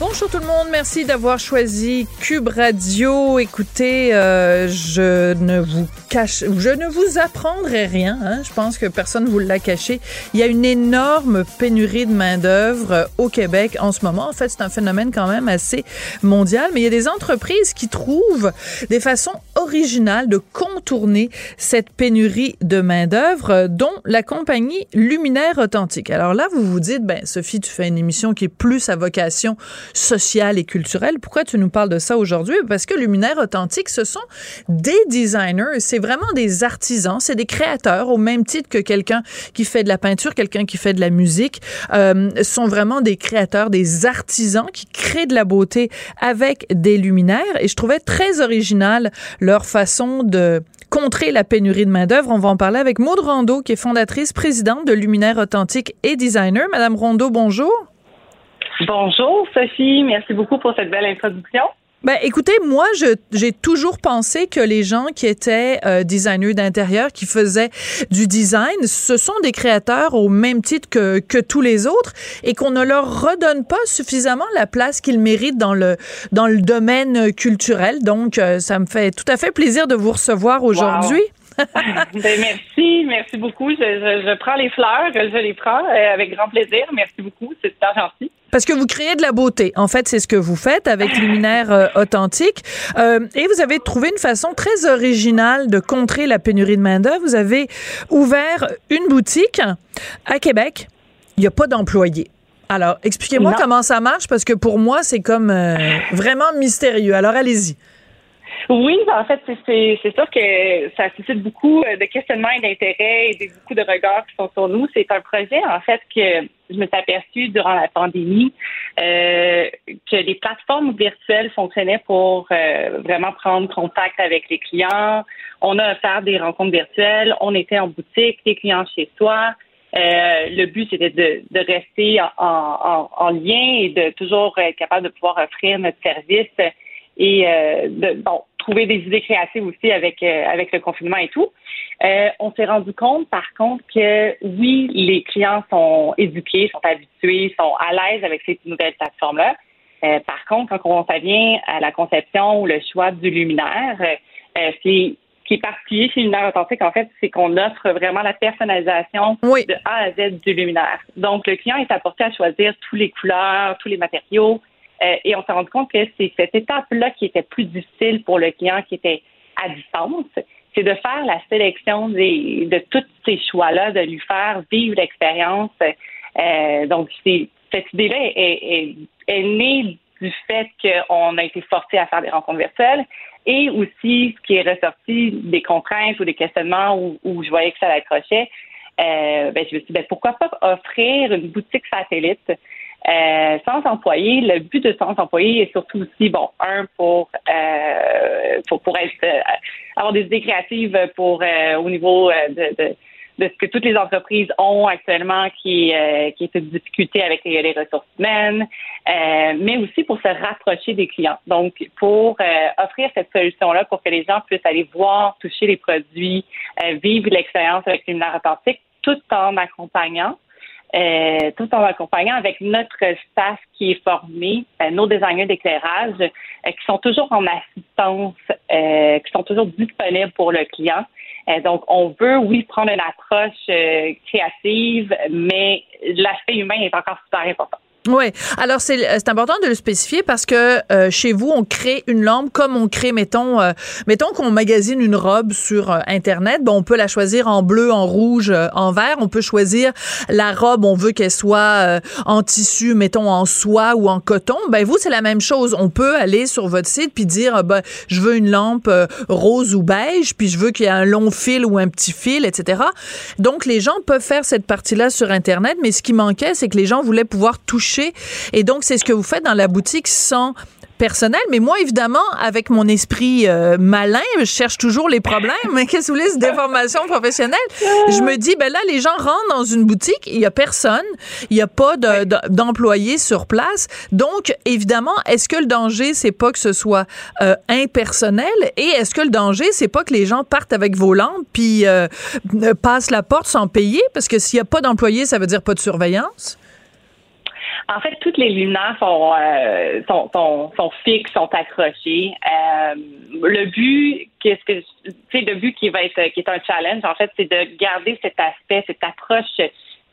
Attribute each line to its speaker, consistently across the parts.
Speaker 1: Bonjour tout le monde, merci d'avoir choisi Cube Radio. Écoutez, euh, je ne vous cache, je ne vous apprendrai rien. Hein. Je pense que personne ne vous l'a caché. Il y a une énorme pénurie de main d'œuvre euh, au Québec en ce moment. En fait, c'est un phénomène quand même assez mondial, mais il y a des entreprises qui trouvent des façons originales de contourner cette pénurie de main d'œuvre, euh, dont la compagnie Luminaire Authentique. Alors là, vous vous dites, ben Sophie, tu fais une émission qui est plus à vocation sociale et culturelle. Pourquoi tu nous parles de ça aujourd'hui? Parce que Luminaire Authentique, ce sont des designers, c'est vraiment des artisans, c'est des créateurs au même titre que quelqu'un qui fait de la peinture, quelqu'un qui fait de la musique, euh, sont vraiment des créateurs, des artisans qui créent de la beauté avec des luminaires. Et je trouvais très original leur façon de contrer la pénurie de main-d'œuvre. On va en parler avec Maud Rondeau, qui est fondatrice, présidente de Luminaire Authentique et designer. Madame Rondeau, bonjour.
Speaker 2: Bonjour Sophie, merci beaucoup pour cette belle introduction.
Speaker 1: Ben, écoutez, moi, j'ai toujours pensé que les gens qui étaient euh, designers d'intérieur, qui faisaient du design, ce sont des créateurs au même titre que, que tous les autres et qu'on ne leur redonne pas suffisamment la place qu'ils méritent dans le, dans le domaine culturel. Donc, euh, ça me fait tout à fait plaisir de vous recevoir aujourd'hui.
Speaker 2: Ben, merci, merci beaucoup. Je, je, prends les fleurs, je les prends euh, avec grand plaisir. Merci beaucoup, c'est super gentil.
Speaker 1: Parce que vous créez de la beauté. En fait, c'est ce que vous faites avec Luminaire euh, Authentique. Euh, et vous avez trouvé une façon très originale de contrer la pénurie de main-d'œuvre. Vous avez ouvert une boutique à Québec. Il n'y a pas d'employés. Alors, expliquez-moi comment ça marche parce que pour moi, c'est comme vraiment mystérieux. Alors, allez-y.
Speaker 2: Oui, en fait, c'est sûr que ça suscite beaucoup euh, de questionnements et d'intérêts et beaucoup de regards qui sont sur nous. C'est un projet, en fait, que je me suis aperçue durant la pandémie euh, que les plateformes virtuelles fonctionnaient pour euh, vraiment prendre contact avec les clients. On a offert des rencontres virtuelles, on était en boutique, les clients chez soi. le but, c'était de, de rester en, en, en, lien et de toujours être capable de pouvoir offrir notre service et euh, de bon trouver des idées créatives aussi avec euh, avec le confinement et tout. Euh, on s'est rendu compte, par contre, que oui, les clients sont éduqués, sont habitués, sont à l'aise avec ces nouvelles plateformes-là. par contre, quand on vient à la conception ou le choix du luminaire, c'est qui est particulier chez Luminaire Authentique, en fait, c'est qu'on offre vraiment la personnalisation de A à Z du luminaire. Donc, le client est apporté à choisir tous les couleurs, tous les matériaux, euh, et on s'est rendu compte que c'est cette étape-là qui était plus difficile pour le client qui était à distance. C'est de faire la sélection des, de tous ces choix-là, de lui faire vivre l'expérience. Euh, donc, cette idée-là est, est, née du fait qu'on a été forcé à faire des rencontres virtuelles et aussi ce qui est ressorti des contraintes ou des questionnements où, où je voyais que ça l'accrochait. Euh, ben, je me suis dit, ben, pourquoi pas offrir une boutique satellite? Euh, sans employés, le but de sans employés est surtout aussi, bon, un, pour, euh, pour, pour être, euh, avoir des idées créatives pour, euh, au niveau de, de, de, ce que toutes les entreprises ont actuellement qui, qui est une difficulté avec les, ressources humaines, mais aussi pour se rapprocher des clients. Donc, pour offrir cette solution-là pour que les gens puissent aller voir, toucher les produits, vivre l'expérience avec une authentique tout en accompagnant euh, tout en accompagnant avec notre staff qui est formé, euh, nos designers d'éclairage, euh, qui sont toujours en assistance, qui sont toujours disponibles pour le client. donc, on veut, oui, prendre une approche créative, mais l'aspect humain est encore super important.
Speaker 1: Oui. Alors, c'est important de le spécifier parce que euh, chez vous, on crée une lampe comme on crée, mettons, euh, mettons qu'on magasine une robe sur euh, Internet. Bon, on peut la choisir en bleu, en rouge, en vert. On peut choisir la robe, on veut qu'elle soit en tissu, mettons, en soie ou en coton. Ben, vous, c'est la même chose. On peut aller sur votre site puis dire, ben, je veux une lampe rose ou beige, puis je veux qu'il y ait un long fil ou un petit fil, etc. Donc, les gens peuvent faire cette partie-là sur Internet, mais ce qui manquait, c'est que les gens voulaient pouvoir toucher et donc, c'est ce que vous faites dans la boutique sans personnel. Mais moi, évidemment, avec mon esprit euh, malin, je cherche toujours les problèmes. Qu'est-ce que vous voulez, c'est des formations professionnelles? Je me dis, ben là, les gens rentrent dans une boutique, il y a personne, il n'y a pas d'employés sur place. Donc, évidemment, est-ce que le danger, c'est pas que ce soit euh, impersonnel? Et est-ce que le danger, c'est pas que les gens partent avec vos lampes puis euh, passent la porte sans payer? Parce que s'il n'y a pas d'employés, ça veut dire pas de surveillance?
Speaker 2: En fait, toutes les luminaires sont, euh, sont, sont, sont, fixes, sont accrochés. Euh, le but, qu'est-ce que, c'est le but qui va être, qui est un challenge, en fait, c'est de garder cet aspect, cette approche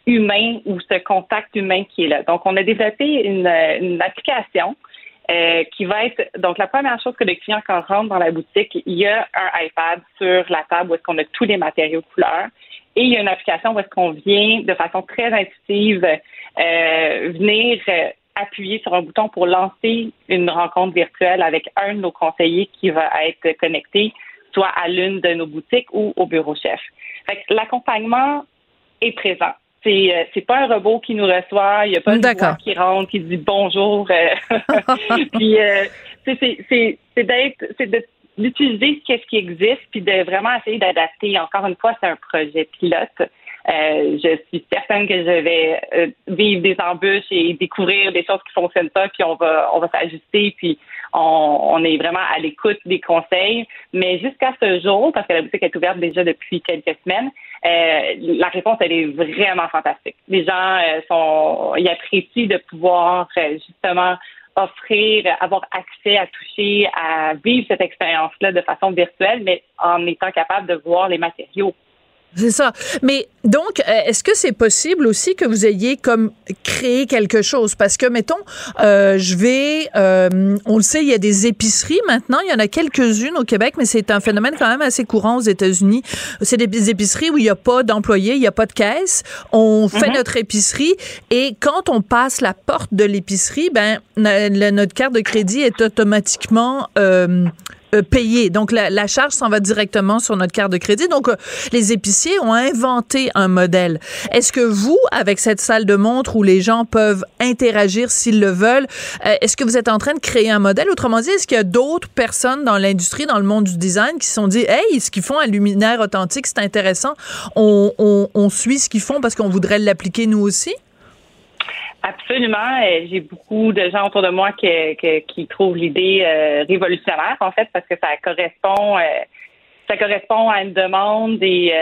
Speaker 2: humaine ou ce contact humain qui est là. Donc, on a développé une, une application euh, qui va être donc la première chose que le client quand rentre dans la boutique, il y a un iPad sur la table où est-ce qu'on a tous les matériaux de couleur et il y a une application où est-ce qu'on vient de façon très intuitive euh, venir euh, appuyer sur un bouton pour lancer une rencontre virtuelle avec un de nos conseillers qui va être connecté soit à l'une de nos boutiques ou au bureau chef. L'accompagnement est présent. C'est euh, c'est pas un robot qui nous reçoit, il n'y a pas de voix qui rentre, qui dit bonjour. puis c'est d'être c'est d'utiliser ce qui existe puis de vraiment essayer d'adapter. Encore une fois, c'est un projet pilote. Euh, je suis certaine que je vais euh, vivre des embûches et découvrir des choses qui fonctionnent pas, puis on va on va s'ajuster, puis on, on, est vraiment à l'écoute des conseils. Mais jusqu'à ce jour, parce que la boutique est ouverte déjà depuis quelques semaines, euh, la réponse elle est vraiment fantastique. Les gens euh, sont ils apprécient de pouvoir justement offrir, avoir accès à toucher, à vivre cette expérience-là de façon virtuelle, mais en étant capable de voir les matériaux
Speaker 1: c'est ça. Mais donc, euh, est-ce que c'est possible aussi que vous ayez comme créé quelque chose? Parce que, mettons, euh, je vais, euh, on le sait, il y a des épiceries maintenant. Il y en a quelques-unes au Québec, mais c'est un phénomène quand même assez courant aux États-Unis. C'est des épiceries où il n'y a pas d'employés, il n'y a pas de caisse. On fait mhm. notre épicerie et quand on passe la porte de l'épicerie, ben, notre carte de crédit est automatiquement euh, payer. Donc, la, charge s'en va directement sur notre carte de crédit. Donc, euh, les épiciers ont inventé un modèle. Est-ce que vous, avec cette salle de montre où les gens peuvent interagir s'ils le veulent, euh, est-ce que vous êtes en train de créer un modèle? Autrement dit, est-ce qu'il y a d'autres personnes dans l'industrie, dans le monde du design, qui se sont dit, hey, ce qu'ils font à Luminaire Authentique, c'est intéressant. On, on, on suit ce qu'ils font parce qu'on voudrait l'appliquer nous aussi?
Speaker 2: Absolument. Euh, j'ai beaucoup de gens autour de moi qui, trouvent l'idée euh, révolutionnaire, en fait, parce que ça correspond, euh, ça correspond à une demande et,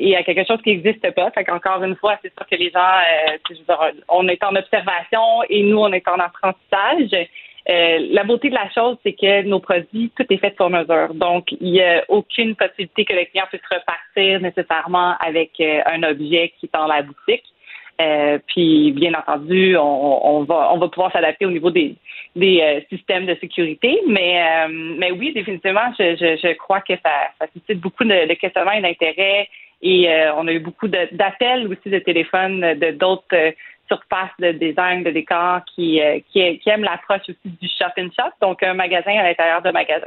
Speaker 2: et à quelque chose qui n'existe pas. Fait qu'encore une fois, c'est sûr que les gens, on est en observation et nous, on est en apprentissage. la beauté de la chose, c'est que nos produits, tout est fait sur mesure. Donc, il n'y a aucune possibilité que le client puisse repartir nécessairement avec un objet qui est dans la boutique. Euh, puis, bien entendu, on, on, va on va pouvoir s'adapter au niveau des, des euh, systèmes de sécurité. Mais, euh, mais oui, définitivement, je, je, je crois que ça, ça, suscite beaucoup de, de questionnements et d'intérêt. Et on a eu beaucoup d'appels aussi de téléphones de d'autres surfaces de design, de décor qui, qui, qui aiment l'approche aussi du shop in shop, donc un magasin à l'intérieur de magasin.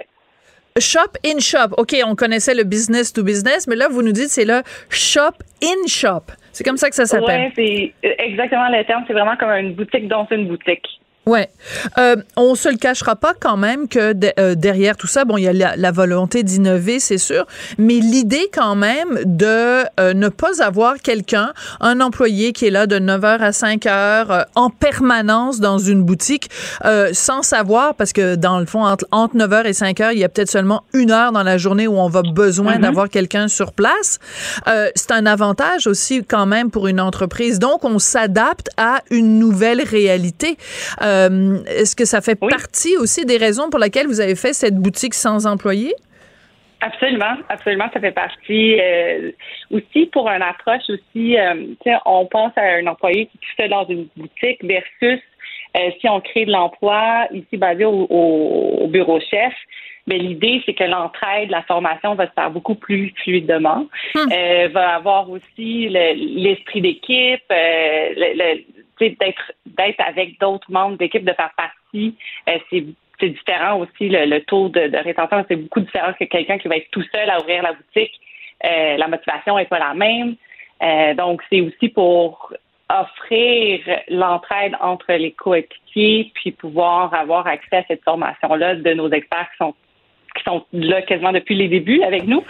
Speaker 1: Shop in shop. OK, on connaissait le business to business, mais là, vous nous dites c'est le shop in shop. C'est comme ça que ça s'appelle.
Speaker 2: Oui, c'est exactement le terme. C'est vraiment comme une boutique dans une boutique.
Speaker 1: Ouais, euh, on se le cachera pas quand même que euh, derrière tout ça, bon, il y a la, volonté d'innover, c'est sûr, mais l'idée quand même de euh, ne pas avoir quelqu'un, un employé qui est là de 9h à 5h euh, en permanence dans une boutique sans savoir, parce que dans le fond, entre, 9h et 5h, il y a peut-être seulement une heure dans la journée où on va besoin mm-hmm. d'avoir quelqu'un sur place. c'est un avantage aussi quand même pour une entreprise. Donc, on s'adapte à une nouvelle réalité. Euh, est-ce que ça fait partie aussi des raisons pour lesquelles vous avez fait cette boutique sans employés?
Speaker 2: Absolument, absolument, ça fait partie euh, aussi pour une approche aussi. Euh, on pense à un employé qui fait dans une boutique versus euh, si on crée de l'emploi ici basé au, bureau chef. Mais l'idée, c'est que l'entraide, la formation va se faire beaucoup plus fluidement. Hmm. Euh, va avoir aussi l'esprit d'équipe, le, d'être d'être avec d'autres membres d'équipe, de faire partie. c'est c'est différent aussi. Le, taux de, rétention, c'est beaucoup différent que quelqu'un qui va être tout seul à ouvrir la boutique. Euh, la motivation n'est pas la même. Euh, donc, c'est aussi pour offrir l'entraide entre les coéquipiers, puis pouvoir avoir accès à cette formation-là de nos experts qui sont qui sont là quasiment depuis les débuts avec nous.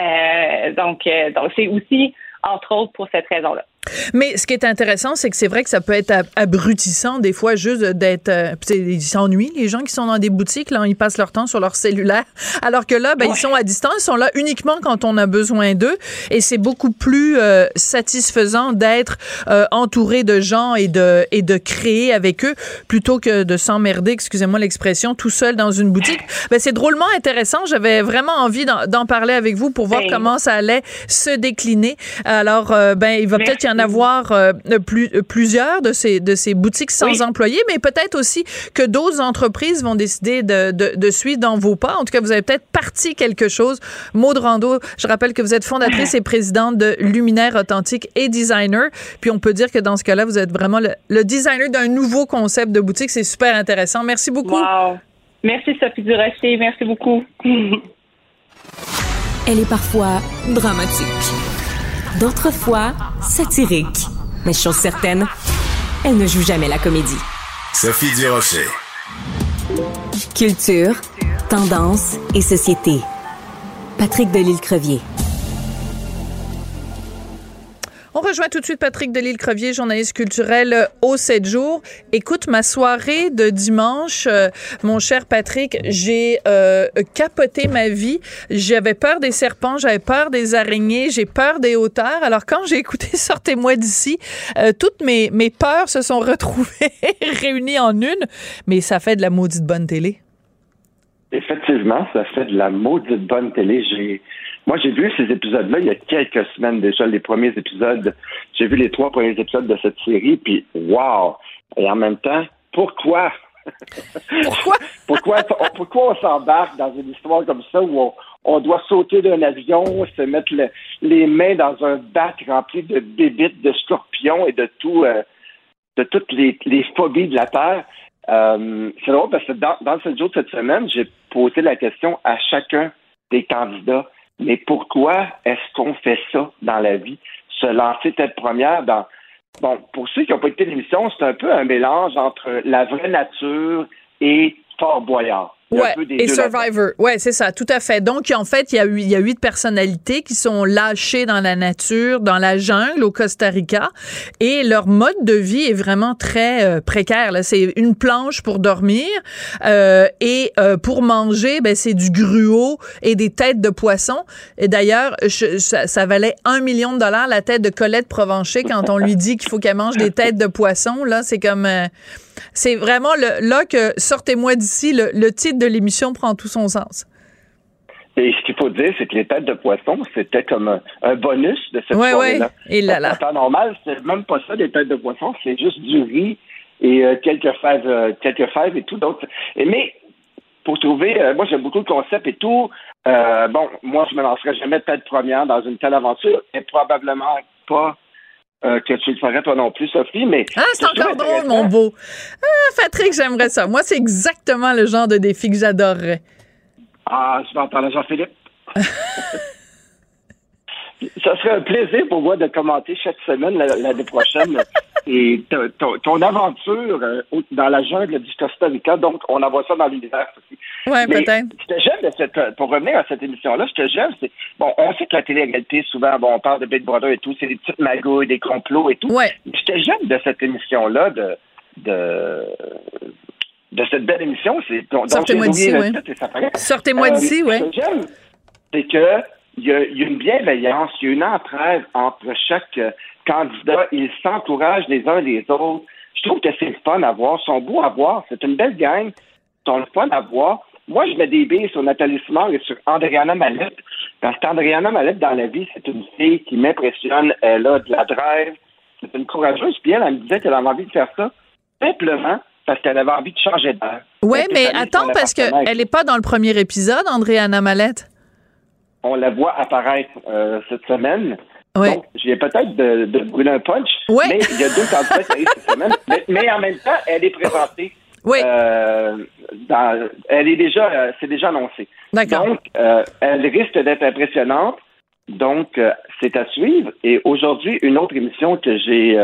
Speaker 2: Euh, donc, donc c'est aussi entre autres pour cette raison-là.
Speaker 1: Mais ce qui est intéressant, c'est que c'est vrai que ça peut être abrutissant des fois juste d'être... Euh, ils s'ennuient, les gens qui sont dans des boutiques, là, ils passent leur temps sur leur cellulaire, alors que là, ben, ils sont à distance, ils sont là uniquement quand on a besoin d'eux, et c'est beaucoup plus euh, satisfaisant d'être euh, entouré de gens et de, et de créer avec eux, plutôt que de s'emmerder, excusez-moi l'expression, tout seul dans une boutique. Ben, c'est drôlement intéressant, j'avais vraiment envie d'en parler avec vous pour voir comment ça allait se décliner. Alors, ben, il va peut-être y en avoir euh, plus, euh, plusieurs de ces, de ces boutiques sans employés, mais peut-être aussi que d'autres entreprises vont décider de, de, suivre dans vos pas. En tout cas, vous avez peut-être parti quelque chose. Maud Rando, je rappelle que vous êtes fondatrice et présidente de Luminaire Authentique et designer. Puis on peut dire que dans ce cas-là, vous êtes vraiment le, designer d'un nouveau concept de boutique. C'est super intéressant. Merci beaucoup.
Speaker 2: Wow. Merci Sophie Durocher. Merci beaucoup.
Speaker 3: Elle est parfois dramatique d'autres fois satirique. Mais chose certaine, elle ne joue jamais la comédie.
Speaker 4: Sophie Durocher.
Speaker 3: Culture, tendance et société. Patrick Delisle-Crevier.
Speaker 1: On rejoint tout de suite Patrick Delisle-Crevier, journaliste culturel au 7 jours. Écoute, ma soirée de dimanche, euh, mon cher Patrick, j'ai euh, capoté ma vie. J'avais peur des serpents, j'avais peur des araignées, j'ai peur des hauteurs. Alors quand j'ai écouté Sortez-moi d'ici, euh, toutes mes, mes peurs se sont retrouvées réunies en une, mais ça fait de la maudite bonne télé.
Speaker 5: Effectivement, ça fait de la maudite bonne télé. J'ai moi, j'ai vu ces épisodes-là il y a quelques semaines déjà, les premiers épisodes. J'ai vu les trois premiers épisodes de cette série, puis wow! Et en même temps, pourquoi?
Speaker 1: Pourquoi?
Speaker 5: pourquoi, pourquoi on s'embarque dans une histoire comme ça où on, doit sauter d'un avion, se mettre les mains dans un bac rempli de bébites, de scorpions et de tout, euh, de toutes les, phobies de la Terre? Euh, c'est drôle parce que dans, dans jour de cette semaine, j'ai posé la question à chacun des candidats mais pourquoi est-ce qu'on fait ça dans la vie? Se lancer tête première dans. Bon, pour ceux qui n'ont pas été l'émission, c'est un peu un mélange entre la vraie nature et Fort Boyard.
Speaker 1: Ouais, et Survivor. Ouais, c'est ça, tout à fait. Donc, en fait, il y, a, il y a huit personnalités qui sont lâchées dans la nature, dans la jungle au Costa Rica, et leur mode de vie est vraiment très euh, précaire. C'est une planche pour dormir euh, et euh, pour manger, ben c'est du gruau et des têtes de poisson. Et d'ailleurs, ça, ça, valait un million de dollars la tête de Colette Provencher quand on lui dit qu'il faut qu'elle mange des têtes de poisson. Là, c'est comme c'est vraiment le, là que sortez-moi d'ici. Le, titre de l'émission prend tout son sens.
Speaker 5: Et ce qu'il faut dire, c'est que les têtes de poisson, c'était comme un, bonus de cette soirée-là.
Speaker 1: Et là, là.
Speaker 5: En temps normal, c'est même pas ça, des têtes de poisson, c'est juste du riz et euh, quelques fèves, euh, quelques fèves et tout d'autres. Mais pour trouver, euh, moi j'aime beaucoup le concept et tout. bon, moi je me lancerai jamais tête première dans une telle aventure et probablement pas euh, que tu le ferais toi non plus, Sophie, mais...
Speaker 1: Ah, c'est encore drôle, mon beau. Ah, Patrick, j'aimerais ça. Moi, c'est exactement le genre de défi que j'adorerais.
Speaker 5: Ah, je vais en parler à Jean-Philippe. ça serait un plaisir pour moi de commenter chaque semaine l'année prochaine et ton, aventure euh, dans la jungle du Costa Rica. Donc, on envoie ça dans l'univers aussi.
Speaker 1: Oui, peut-être.
Speaker 5: Ce que j'aime de cette, pour revenir à cette émission-là, ce que j'aime, c'est, bon, on sait que la télé-réalité, souvent, bon, on parle de Big Brother et tout, c'est des petites magouilles, des complots et tout.
Speaker 1: Ouais.
Speaker 5: Ce que j'aime de cette émission-là, de, de, de cette belle émission, c'est,
Speaker 1: Sortez-moi d'ici, oui. Sortez-moi euh, d'ici, oui.
Speaker 5: Ce que j'aime, c'est que il y, a, une bienveillance, il y a une entraide entre chaque euh, candidat. Ils s'encouragent les uns les autres. Je trouve que c'est le fun à voir. Ils sont beaux à voir. C'est une belle gang. Ils sont le fun à voir. Moi, je mets des billes sur Nathalie Simard et sur Andréana Mallette, parce qu'Andréana Mallette, dans la vie, c'est une fille qui m'impressionne. Elle a de la drive. C'est une courageuse. Puis elle, elle me disait qu'elle avait envie de faire ça simplement parce qu'elle avait envie de changer d'air.
Speaker 1: Oui, mais attends, parce qu'elle n'est pas dans le premier épisode, Andréana Mallette.
Speaker 5: On la voit apparaître euh, cette semaine. Donc, j'ai peut-être de, de, brûler un punch, mais il y a deux candidats qui arrivent cette semaine. Mais, en même temps, elle est présentée.
Speaker 1: Oui.
Speaker 5: Euh, dans, elle est déjà, euh, c'est déjà annoncé.
Speaker 1: D'accord.
Speaker 5: Donc, elle risque d'être impressionnante. Donc, c'est à suivre. Et aujourd'hui, une autre émission que j'ai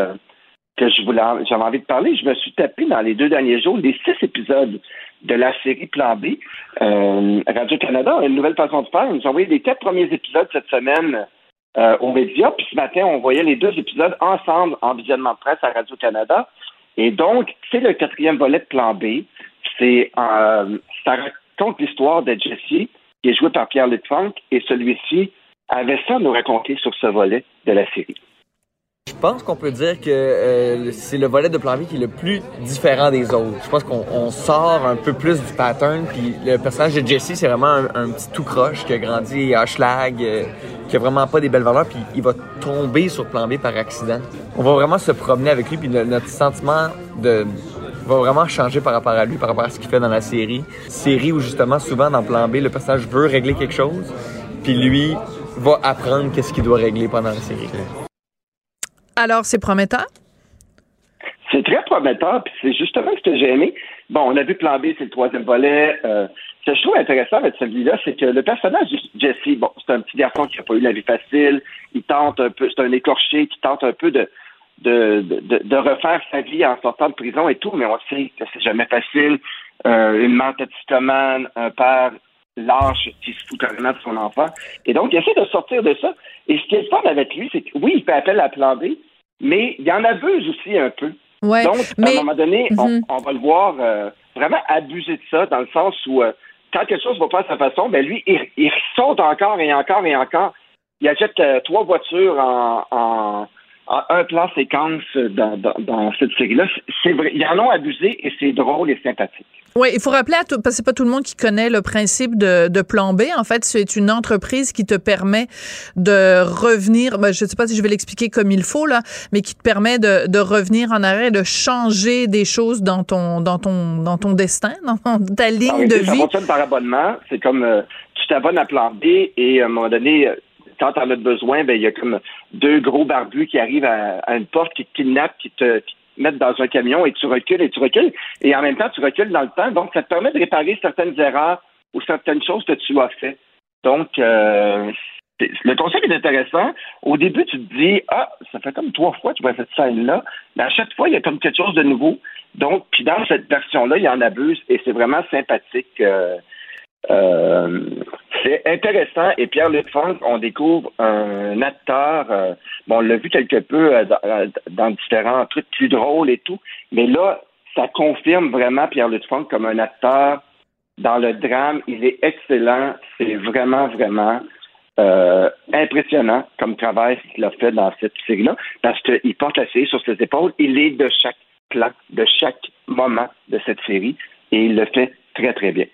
Speaker 5: que je voulais, j'avais envie de parler. Je me suis tapé dans les deux derniers jours les six épisodes de la série Plan B. Radio-Canada a une nouvelle façon de faire. Ils nous ont envoyé les quatre premiers épisodes cette semaine euh, aux médias. Puis ce matin, on voyait les deux épisodes ensemble en visionnement de presse à Radio-Canada. Et donc, c'est le quatrième volet de Plan B. C'est, euh, ça raconte l'histoire de Jesse, qui est joué par Pierre-Luc et celui-ci avait ça à nous raconter sur ce volet de la série.
Speaker 6: Je pense qu'on peut dire que euh, c'est le volet de plan B qui est le plus différent des autres. Je pense qu'on sort un peu plus du pattern. Puis le personnage de Jesse, c'est vraiment un, petit tout croche qui a grandi à Schlag, euh, qui a vraiment pas des belles valeurs. Puis il va tomber sur plan B par accident. On va vraiment se promener avec lui. Puis notre sentiment de va vraiment changer par rapport à lui, par rapport à ce qu'il fait dans la série. Série où justement souvent dans plan B, le personnage veut régler quelque chose. Puis lui va apprendre qu'est-ce qu'il doit régler pendant la série.
Speaker 1: Alors, c'est prometteur?
Speaker 5: C'est très prometteur, puis c'est justement ce que j'ai aimé. Bon, on a vu Plan B, c'est le troisième volet. Euh, ce que je trouve intéressant avec celui-là, c'est que le personnage de Jesse, bon, c'est un petit garçon qui n'a pas eu la vie facile. Il tente un peu, c'est un écorché qui tente un peu de, de, de, refaire sa vie en sortant de prison et tout, mais on sait que c'est jamais facile. Euh, une mère toxicomane, un père lâche qui se fout carrément de son enfant. Et donc, il essaie de sortir de ça. Et ce qui est fun avec lui, c'est que oui, il fait appel à Plan B, mais il y en abuse aussi un peu.
Speaker 1: Ouais,
Speaker 5: Donc,
Speaker 1: à
Speaker 5: un moment donné, mhm. on, va le voir euh, vraiment abuser de ça, dans le sens où euh, quand quelque chose va pas à sa façon, ben lui, il, saute encore et encore et encore. Il achète euh, trois voitures en, en, un plan séquence dans, dans, cette série-là. C'est vrai, ils en ont abusé et c'est drôle et sympathique.
Speaker 1: Oui, il faut rappeler à tout, parce que c'est pas tout le monde qui connaît le principe de, de plan B. En fait, c'est une entreprise qui te permet de revenir, ben, je sais pas si je vais l'expliquer comme il faut, là, mais qui te permet de, de revenir en arrêt, de changer des choses dans ton, dans ton, dans ton destin, dans ta ligne de vie. Ça
Speaker 5: fonctionne par abonnement. C'est comme, euh, tu t'abonnes à plan B et à un moment donné, euh, quand tu en as besoin, ben, il y a comme deux gros barbus qui arrivent à, une porte, qui te kidnappent, qui te, mettent dans un camion et tu recules et tu recules. Et en même temps, tu recules dans le temps. Donc, ça te permet de réparer certaines erreurs ou certaines choses que tu as fait. Donc, euh, le concept est intéressant. Au début, tu te dis, ah, ça fait comme trois fois que tu vois cette scène-là. Mais à chaque fois, il y a comme quelque chose de nouveau. Donc, puis dans cette version-là, il y en abuse et c'est vraiment sympathique. Euh, euh, c'est intéressant. Et Pierre-Luc Funk, on découvre un acteur, euh, bon, on l'a vu quelque peu euh, dans, différents trucs plus drôles et tout, mais là, ça confirme vraiment Pierre-Luc Funk comme un acteur dans le drame. Il est excellent. C'est vraiment, vraiment impressionnant comme travail qu'il a fait dans cette série-là, parce qu'il porte la série sur ses épaules. Il est de chaque plan, de chaque moment de cette série, et il le fait très, très bien.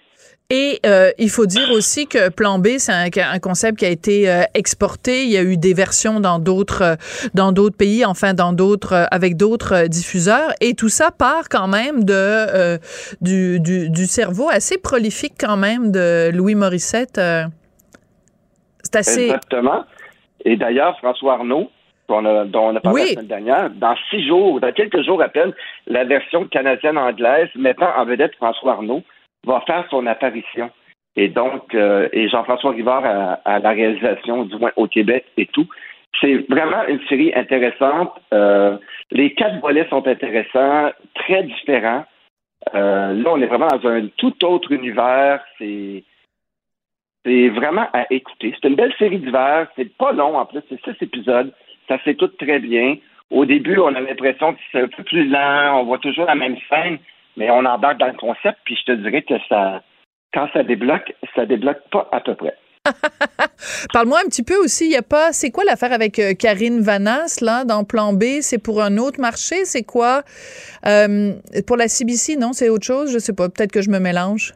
Speaker 1: Et euh, il faut dire aussi que Plan B, c'est un, concept qui a été euh, exporté. Il y a eu des versions dans d'autres euh, dans d'autres pays, enfin dans d'autres avec d'autres diffuseurs. Et tout ça part quand même de du, du, cerveau assez prolifique quand même de Louis Morissette. c'est assez.
Speaker 5: Exactement. Et d'ailleurs, François Arnaud, dont on a parlé la semaine dernière, dans six jours, dans quelques jours à peine, la version canadienne-anglaise mettant en vedette François Arnaud va faire son apparition. Et donc, euh, et Jean-François Rivard à, la réalisation, du moins au Québec et tout. C'est vraiment une série intéressante. Euh, les quatre volets sont intéressants, très différents. Euh, là, on est vraiment dans un tout autre univers. C'est c'est vraiment à écouter. C'est une belle série d'hiver. C'est pas long en plus. C'est six épisodes. Ça s'écoute très bien. Au début, on a l'impression que c'est un peu plus lent. On voit toujours la même scène mais on embarque dans le concept, puis je te dirais que ça, quand ça débloque, ça débloque pas à peu près.
Speaker 1: Parle-moi un petit peu aussi, il y a pas, c'est quoi l'affaire avec euh, Karine Vanas, là, dans Plan B? C'est pour un autre marché? C'est quoi? Euh, pour la CBC, non? C'est autre chose? Je sais pas. Peut-être que je me mélange.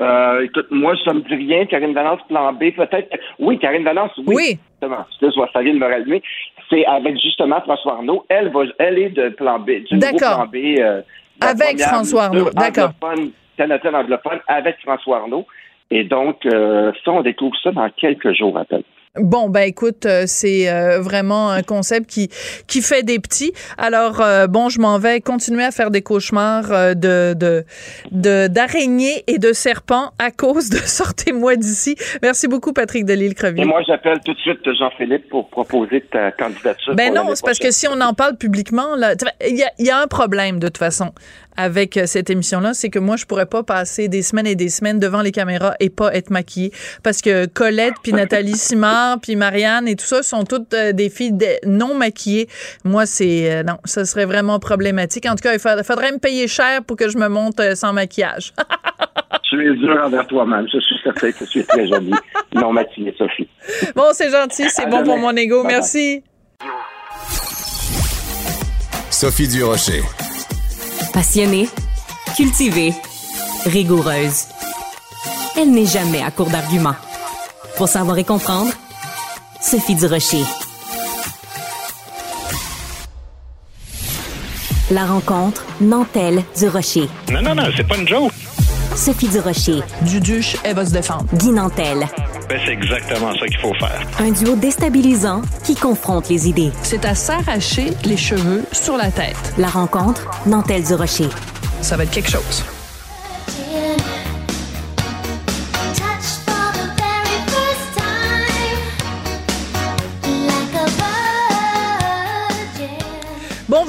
Speaker 5: Euh, écoute, moi, ça me dit rien. Karine Valence, plan B, peut-être. Oui, Karine Valence, oui.
Speaker 1: Oui.
Speaker 5: Justement, Excuse-moi, ça vient de me rallumer. C'est avec justement François Arnaud. Elle, va, elle est de plan B, du nouveau
Speaker 1: D'accord.
Speaker 5: plan B. euh, la
Speaker 1: Avec François Arnaud, d'accord.
Speaker 5: Canadienne anglophone, avec François Arnaud. Et donc, euh, ça, on découvre ça dans quelques jours à peine.
Speaker 1: Bon, ben écoute, euh, c'est euh, vraiment un concept qui qui fait des petits. Alors euh, bon, je m'en vais continuer à faire des cauchemars euh, de de d'araignées et de serpents à cause de sortez-moi d'ici. Merci beaucoup Patrick Delisle
Speaker 5: Et moi, j'appelle tout de suite Jean-Philippe pour proposer ta candidature.
Speaker 1: Ben non, c'est parce que si on en parle publiquement, là, il y y a un problème de toute façon avec euh, cette émission-là, c'est que moi, je pourrais pas passer des semaines et des semaines devant les caméras et pas être maquillée. Parce que Colette, puis Nathalie Simard, puis Marianne et tout ça sont toutes euh, des filles non maquillées. Moi, c'est... euh, non, ça serait vraiment problématique. En tout cas, il fa- faudrait me payer cher pour que je me monte sans maquillage.
Speaker 5: Tu es dur envers toi-même. Je suis certain que tu es très jolie. non maquillée, Sophie.
Speaker 1: bon, c'est gentil, c'est bon pour mon ego. Merci.
Speaker 4: Sophie Durocher.
Speaker 3: Passionnée, cultivée, rigoureuse. Elle n'est jamais à court d'arguments. Pour savoir et comprendre, Sophie Durocher. La rencontre Nantel du Rocher.
Speaker 7: Non, non, non, c'est pas une joke.
Speaker 3: Sophie Durocher,
Speaker 1: Duduche, elle va se défendre.
Speaker 3: Guy Nantel.
Speaker 7: Ben, c'est exactement ça qu'il faut faire.
Speaker 3: Un duo déstabilisant qui confronte les idées.
Speaker 8: C'est à s'arracher les cheveux sur la tête.
Speaker 3: La rencontre Nantel du Rocher.
Speaker 8: Ça va être quelque chose.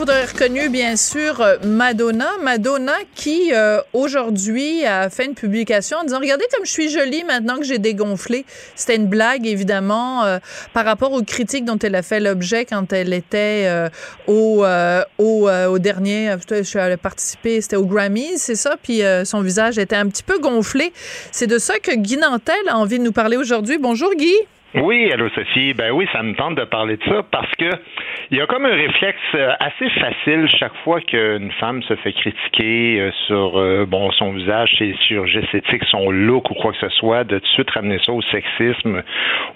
Speaker 1: Vous aurez reconnu, bien sûr, euh, Madonna. Madonna qui, euh, aujourd'hui, a fait une publication en disant, regardez comme je suis jolie maintenant que j'ai dégonflé. C'était une blague, évidemment, euh, par rapport aux critiques dont elle a fait l'objet quand elle était euh, au, euh, au, euh, au dernier, je suis allée participer, c'était au Grammys, c'est ça, puis son visage était un petit peu gonflé. C'est de ça que Guy Nantel a envie de nous parler aujourd'hui. Bonjour, Guy.
Speaker 7: Oui, allô Sophie. Ben oui, ça me tente de parler de ça parce que il y a comme un réflexe euh, assez facile chaque fois qu'une femme se fait critiquer euh, sur euh, bon son visage, ses chirurgies esthétiques, son look ou quoi que ce soit, de tout de suite ramener ça au sexisme,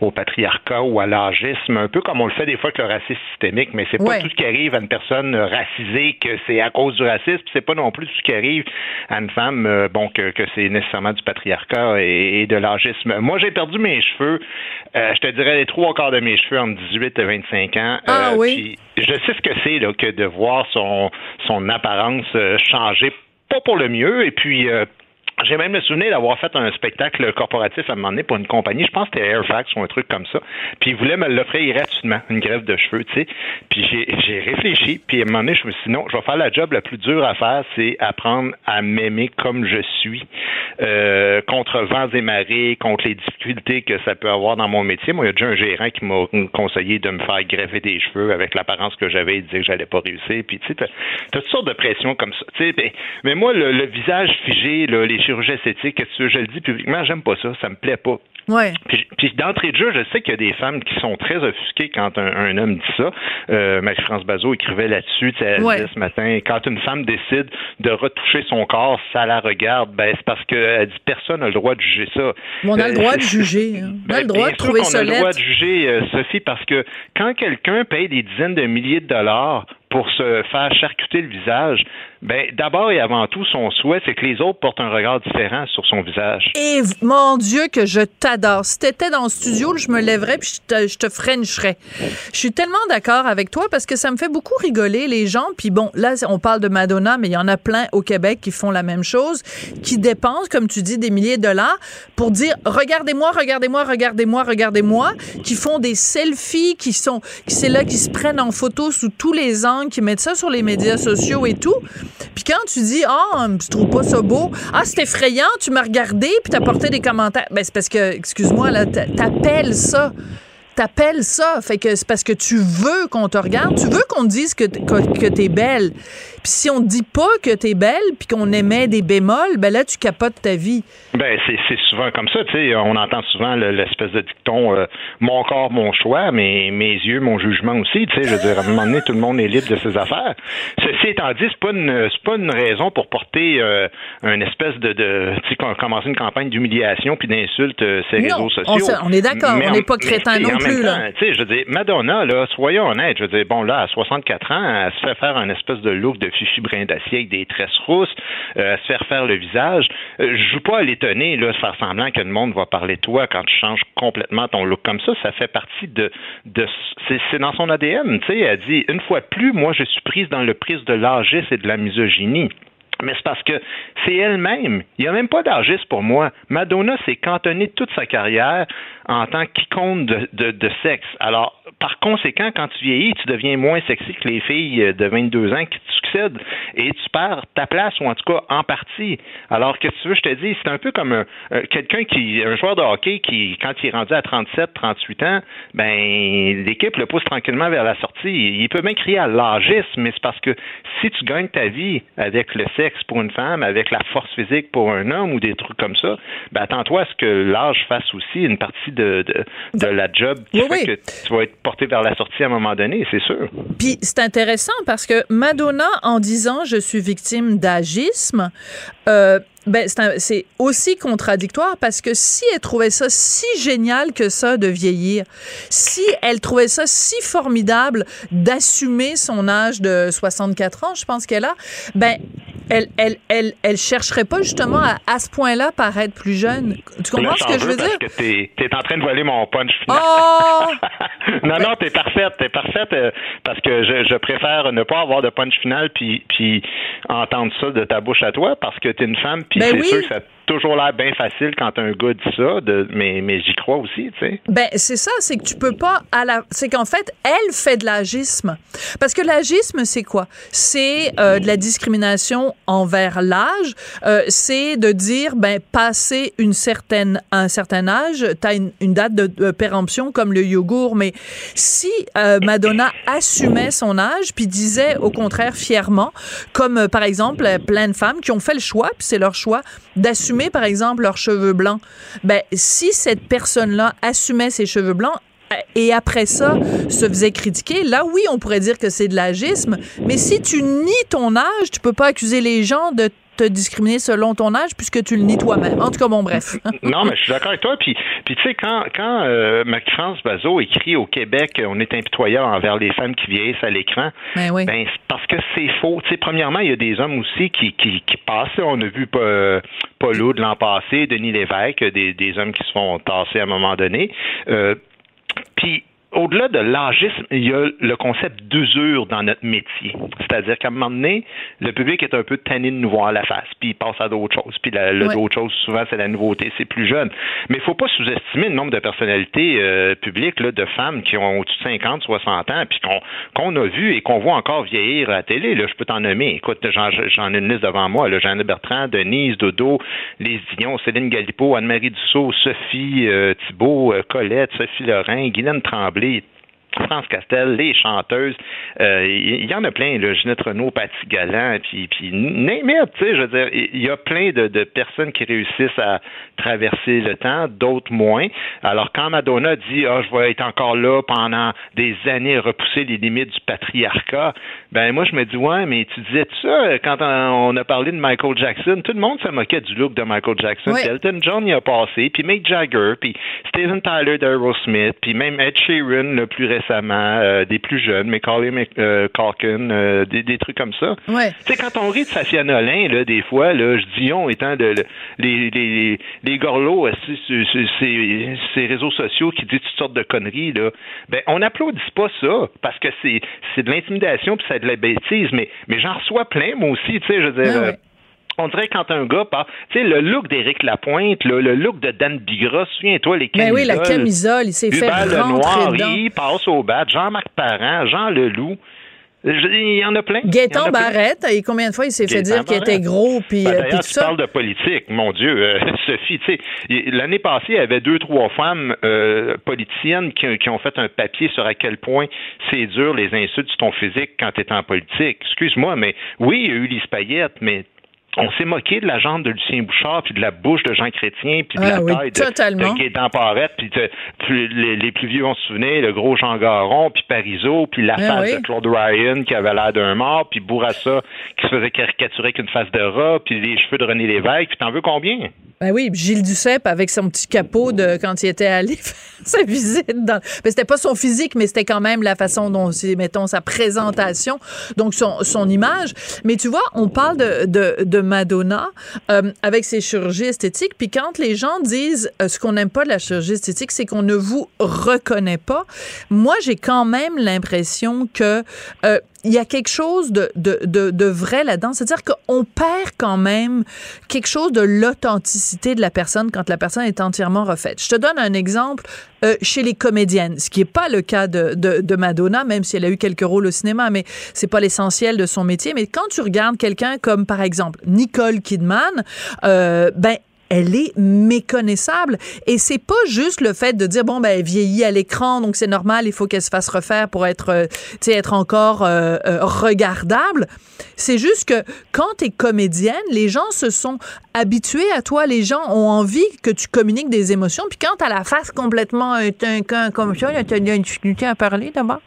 Speaker 7: au patriarcat ou à l'âgisme, un peu comme on le fait des fois avec le racisme systémique, mais c'est pas tout ce qui arrive à une personne racisée que c'est à cause du racisme, c'est pas non plus tout ce qui arrive à une femme bon que, que c'est nécessairement du patriarcat et, et de l'âgisme. Moi, j'ai perdu mes cheveux. euh, je te dirais les trois quarts de mes cheveux entre 18 et 25 ans.
Speaker 1: Ah
Speaker 7: Euh,
Speaker 1: oui?
Speaker 7: puis je sais ce que c'est que de voir son, son apparence euh, changer, pas pour le mieux, et puis euh, j'ai même le souvenir d'avoir fait un spectacle corporatif à un moment donné pour une compagnie, je pense que c'était Airfax ou un truc comme ça. Puis ils voulaient me l'offrir gratuitement, une greffe de cheveux, tu sais. Puis j'ai, réfléchi, puis à un moment donné, je me suis dit non, je vais faire la job la plus dure à faire, c'est apprendre à m'aimer comme je suis, euh, contre vents et marées, contre les difficultés que ça peut avoir dans mon métier. Moi, il y a déjà un gérant qui m'a conseillé de me faire greffer des cheveux avec l'apparence que j'avais, il disait que j'allais pas réussir. Puis tu sais, t'as, toutes sortes de pressions comme ça. Tu sais, ben, mais moi, le, le visage figé, là, les chirurgies esthétiques, qu'est-ce que tu veux, je le dis publiquement, j'aime pas ça, ça me plaît pas.
Speaker 1: Ouais.
Speaker 7: Puis, puis d'entrée de jeu, je sais qu'il y a des femmes qui sont très offusquées quand un, un homme dit ça. Euh, Marie-France Bazot écrivait là-dessus,
Speaker 1: Ouais.
Speaker 7: ce matin, quand une femme décide de retoucher son corps, ça la regarde, ben c'est parce qu'elle dit personne n'a le droit de juger ça.
Speaker 1: Mais on a
Speaker 7: Euh,
Speaker 1: le droit de juger. hein. On a
Speaker 7: ben,
Speaker 1: le droit de trouver ça
Speaker 7: a le droit de juger, euh, Sophie, parce que quand quelqu'un paye des dizaines de milliers de dollars pour se faire charcuter le visage, ben d'abord et avant tout, son souhait, c'est que les autres portent un regard différent sur son visage.
Speaker 1: Et mon Dieu que je t'adore. Si t'étais dans le studio, je me lèverais puis je te, je frencherais. Je suis tellement d'accord avec toi parce que ça me fait beaucoup rigoler les gens. Puis bon, là, on parle de Madonna, mais il y en a plein au Québec qui font la même chose, qui dépensent, comme tu dis, des milliers de dollars pour dire regardez-moi, regardez-moi, regardez-moi, regardez-moi, qui font des selfies, qui sont, c'est là, qui se prennent en photo sous tous les angles, qui mettent ça sur les médias sociaux et tout. Puis quand tu dis ah, tu trouves pas ça beau, ah c'est effrayant, tu m'as regardé puis t'as porté des commentaires. Ben c'est parce que excuse-moi là, t'a- t'appelles ça t'appelles ça. Fait que c'est parce que tu veux qu'on te regarde, tu veux qu'on te dise que, que, que t'es belle. Puis si on te dit pas que t'es belle, puis qu'on émet des bémols, ben là, tu capotes ta vie.
Speaker 7: Ben, c'est souvent comme ça, tu sais. On entend souvent le- l'espèce de dicton euh, mon corps, mon choix, mais mes yeux, mon jugement aussi, tu sais. Je veux dire, à un moment donné, tout le monde est libre de ses affaires. Ceci étant dit, c'est pas une pas une raison pour porter euh, une espèce de, de tu sais, com- commencer une campagne d'humiliation puis d'insultes euh, ces
Speaker 1: Non,
Speaker 7: réseaux sociaux.
Speaker 1: on est d'accord, on n'est pas crétin non plus, là.
Speaker 7: tu sais, je veux dire, Madonna, là, soyons honnêtes, je veux dire, bon, là, à 64 ans, elle se fait faire un espèce de look de fifi brin d'acier avec des tresses rousses, euh, se fait refaire le visage. Euh, je joue pas à l'étonner, là, faire semblant que le monde va parler de toi quand tu changes complètement ton look comme ça. Ça fait partie de, de c'est, dans son ADN, tu sais. Elle dit, une fois plus, moi, je suis prise dans le prisme de l'âgisme et de la misogynie. Mais c'est parce que c'est elle-même. Il n'y a même pas d'argiste pour moi. Madonna s'est cantonnée toute sa carrière en tant qu'icône de, de, de sexe. Alors, par conséquent, quand tu vieillis, tu deviens moins sexy que les filles de 22 ans qui te succèdent et tu perds ta place, ou en tout cas en partie. Alors, que tu veux, je te dis, c'est un peu comme un- un- quelqu'un qui, un joueur de hockey qui, quand il est rendu à 37, 38 ans, ben, l'équipe le pousse tranquillement vers la sortie. Il peut même crier à l'âgisme, mais c'est parce que si tu gagnes ta vie avec le sexe pour une femme, avec la force physique pour un homme ou des trucs comme ça, ben, attends-toi à ce que l'âge fasse aussi une partie de, de, de la job qui
Speaker 1: Oui,
Speaker 7: fait
Speaker 1: oui.
Speaker 7: que tu vas être porté vers la sortie à un moment donné, c'est sûr.
Speaker 1: Puis c'est intéressant parce que Madonna, en disant je suis victime d'agisme, euh, ben c'est aussi contradictoire parce que si elle trouvait ça si génial que ça de vieillir, si elle trouvait ça si formidable d'assumer son âge de 64 ans, je pense qu'elle a, ben elle, elle, elle, elle chercherait pas justement à, à ce point-là paraître plus jeune. Tu comprends
Speaker 7: Là,
Speaker 1: ce que je veux
Speaker 7: parce
Speaker 1: dire?
Speaker 7: que t'es es en train de voler mon punch final.
Speaker 1: Oh!
Speaker 7: non, non, t'es parfaite, t'es parfaite euh, parce que je, je préfère ne pas avoir de punch final puis, puis entendre ça de ta bouche à toi parce que t'es une femme puis
Speaker 1: Ben
Speaker 7: c'est
Speaker 1: oui.
Speaker 7: sûr que ça toujours l'air bien facile quand un gars dit ça, de, mais, mais j'y crois aussi, tu sais.
Speaker 1: Ben c'est ça, c'est que tu peux pas c'est qu'en fait elle fait de l'agisme. Parce que l'agisme c'est quoi? C'est euh, de la discrimination envers l'âge, Euh, c'est de dire ben passé une certaine un certain âge, tu as une, une date de, péremption comme le yogourt mais si euh, Madonna assumait son âge puis disait au contraire fièrement comme par exemple plein de femmes qui ont fait le choix puis c'est leur choix d'assumer par exemple leurs cheveux blancs. Ben si cette personne-là assumait ses cheveux blancs euh, et après ça se faisait critiquer, là oui, on pourrait dire que c'est de l'agisme, mais si tu nies ton âge, tu peux pas accuser les gens de te discriminer selon ton âge puisque tu le nies toi-même. En tout cas, bon, bref.
Speaker 7: Non, mais je suis d'accord avec toi. Puis, puis tu sais, quand, quand euh, Marie-France Bazot écrit au Québec euh, on est impitoyable envers les femmes qui vieillissent à l'écran,
Speaker 1: Ben oui.
Speaker 7: ben, parce que c'est faux. Tu sais, premièrement, il y a des hommes aussi qui, qui, qui passent. On a vu euh, Paul de l'an passé, Denis Lévesque, des, des hommes qui se font tasser à un moment donné. Euh, puis, au-delà de l'âgisme, il y a le concept d'usure dans notre métier. C'est-à-dire qu'à un moment donné, le public est un peu tanné de nous voir à la face, puis il passe à d'autres choses. Puis la, le
Speaker 1: Ouais.
Speaker 7: d'autres choses, souvent, c'est la nouveauté, c'est plus jeune. Mais il faut pas sous-estimer le nombre de personnalités euh, publiques, là, de femmes qui ont au-dessus de 50, 60 ans, puis qu'on a vu et qu'on voit encore vieillir à la télé. Là, je peux t'en nommer. Écoute, j'en ai une liste devant moi. Jeanne Bertrand, Denise, Dodo, Lise Dion, Céline Galipo, Anne-Marie Dussault, Sophie euh, Thibault, euh, Colette, Sophie Lorrain, Guylaine Tremblay, dit France Castel, les chanteuses, euh, il y, y en a plein, là, Ginette Renault, Paty Galland, puis, puis tu sais, je veux dire, il y a plein de, de personnes qui réussissent à traverser le temps, d'autres moins. Alors, quand Madonna dit, ah, je vais être encore là pendant des années repousser les limites du patriarcat, ben, moi, je me dis, ouais, mais tu disais ça quand on a parlé de Michael Jackson, tout le monde se moquait du look de Michael Jackson, puis Elton John y a passé, puis Mick Jagger, puis Steven Tyler d'Aerosmith, puis même Ed Sheeran le plus récemment, euh, des plus jeunes, Macaulay euh, Culkin, euh, des, des trucs comme ça.
Speaker 1: Ouais.
Speaker 7: Tu sais, quand on rit de Safia Nolin, là, des fois, là, je dis on étant de, le- les, les, les gorlots ces, ces réseaux sociaux qui disent toutes sortes de conneries, là, ben, on n'applaudit pas ça, parce que c'est, c'est de l'intimidation puis c'est de la bêtise, mais, mais j'en reçois plein, moi aussi, tu sais, je veux dire,
Speaker 1: Ah ouais.
Speaker 7: On dirait quand un gars part, tu sais, le look d'Éric Lapointe, là, le look de Dan Bigra, souviens-toi, les
Speaker 1: Ben
Speaker 7: camisoles.
Speaker 1: oui, la camisole, il s'est fait rentrer dedans.
Speaker 7: il passe au bat. Jean-Marc Parent, Jean Leloup. Il y en a plein.
Speaker 1: Gaëtan Barrette, et combien de fois il s'est fait dire qu'il était gros puis,
Speaker 7: ben,
Speaker 1: euh, tout
Speaker 7: tu
Speaker 1: ça?
Speaker 7: parles de politique. Mon Dieu, euh, Sophie, tu sais, l'année passée, il y avait deux, trois femmes euh, politiciennes qui, qui, ont fait un papier sur à quel point c'est dur les insultes sur ton physique quand tu es en politique. Excuse-moi, mais oui, il y a eu Lise Payette, mais on s'est moqué de la jambe de Lucien Bouchard, puis de la bouche de Jean Chrétien, puis de
Speaker 1: Ah
Speaker 7: la
Speaker 1: oui,
Speaker 7: taille de, de Gaétan Parette, puis de- puis les, les plus vieux vont se souvenir, le gros Jean Garon, puis Parizeau, puis la
Speaker 1: Ah
Speaker 7: face
Speaker 1: oui.
Speaker 7: de Claude Ryan qui avait l'air d'un mort, puis Bourassa qui se faisait caricaturer avec une face de rat, puis les cheveux de René Lévesque, puis t'en veux combien?
Speaker 1: Ben oui, Gilles Duceppe avec son petit capot de quand il était allé faire sa visite. Dans... Ben, c'était pas son physique, mais c'était quand même la façon dont mettons, sa présentation, donc son, son image. Mais tu vois, on parle de, de, de Madonna euh, avec ses chirurgies esthétiques, puis quand les gens disent euh, ce qu'on n'aime pas de la chirurgie esthétique, c'est qu'on ne vous reconnaît pas. Moi, j'ai quand même l'impression que euh, il y a quelque chose de, de, de, de vrai là-dedans. C'est-à-dire qu'on perd quand même quelque chose de l'authenticité de la personne quand la personne est entièrement refaite. Je te donne un exemple euh, chez les comédiennes, ce qui n'est pas le cas de, de, de Madonna, même si elle a eu quelques rôles au cinéma, mais c'est pas l'essentiel de son métier. Mais quand tu regardes quelqu'un comme, par exemple, Nicole Kidman, euh, ben, elle est méconnaissable. Et c'est pas juste le fait de dire, bon, ben, elle vieillit à l'écran, donc c'est normal, il faut qu'elle se fasse refaire pour être, euh, tu sais, être encore euh, euh, regardable. C'est juste que quand tu es comédienne, les gens se sont habitués à toi, les gens ont envie que tu communiques des émotions, puis quand t'as la face complètement éteinte comme ça, t'as une difficulté à parler d'abord.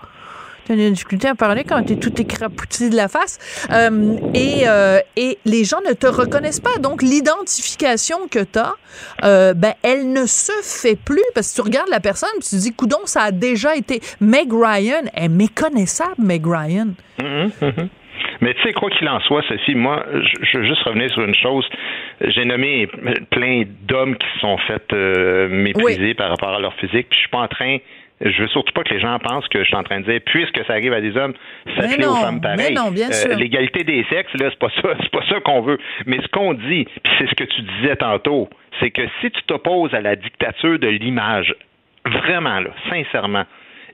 Speaker 1: T'as une difficulté à parler quand t'es tout écrapouti de la face. Euh, et, euh, et les gens ne te reconnaissent pas. Donc, l'identification que t'as, euh, ben, elle ne se fait plus parce que tu regardes la personne tu te dis, coudon, ça a déjà été. Meg Ryan est méconnaissable, Meg Ryan.
Speaker 7: Mhm, mhm. Mais tu sais, quoi qu'il en soit, Sophie, moi, je, je veux juste revenir sur une chose. J'ai nommé plein d'hommes qui se sont fait euh, mépriser par rapport à leur physique, puis je suis pas en train je veux surtout pas que les gens pensent que je suis en train de dire, puisque ça arrive à des hommes, ça fait aux femmes pareil.
Speaker 1: mais non, bien sûr.
Speaker 7: L'égalité des sexes, là, c'est pas ça, c'est pas ça qu'on veut. Mais ce qu'on dit, puis c'est ce que tu disais tantôt, c'est que si tu t'opposes à la dictature de l'image, vraiment, là, sincèrement,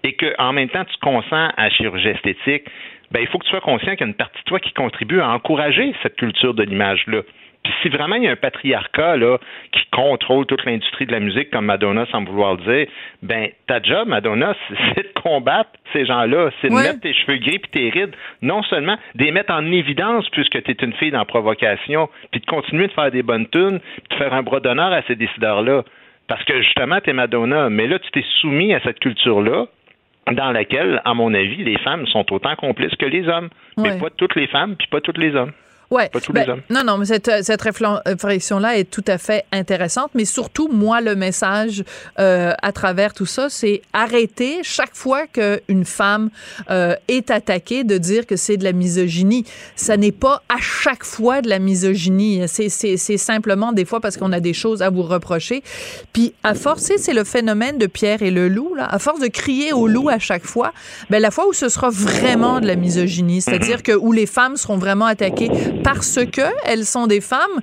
Speaker 7: et que en même temps tu consens à la chirurgie esthétique, ben il faut que tu sois conscient qu'il y a une partie de toi qui contribue à encourager cette culture de l'image-là. Puis si vraiment il y a un patriarcat là, qui contrôle toute l'industrie de la musique, comme Madonna semble vouloir le dire, ben ta job, Madonna, c'est de combattre ces gens-là, c'est de
Speaker 1: Ouais.
Speaker 7: mettre tes cheveux gris puis tes rides, non seulement des mettre en évidence puisque tu es une fille dans la provocation, puis de continuer de faire des bonnes tunes, puis de faire un bras d'honneur à ces décideurs-là. Parce que justement, tu es Madonna, mais là, tu t'es soumis à cette culture-là dans laquelle, à mon avis, les femmes sont autant complices que les hommes.
Speaker 1: Ouais.
Speaker 7: Mais pas toutes les femmes, puis pas tous les hommes.
Speaker 1: Ouais.
Speaker 7: Pas tous
Speaker 1: Ben,
Speaker 7: les hommes.
Speaker 1: Non, non, mais cette, cette réflexion-là est tout à fait intéressante. Mais surtout, moi, le message euh, à travers tout ça, c'est arrêter chaque fois qu'une femme euh, est attaquée de dire que c'est de la misogynie. Ça n'est pas à chaque fois de la misogynie. C'est, simplement des fois parce qu'on a des choses à vous reprocher. Puis, à force, c'est le phénomène de Pierre et le loup, là. À force de crier au loup à chaque fois, ben, la fois où ce sera vraiment de la misogynie, c'est-à-dire que où les femmes seront vraiment attaquées parce que elles sont des femmes,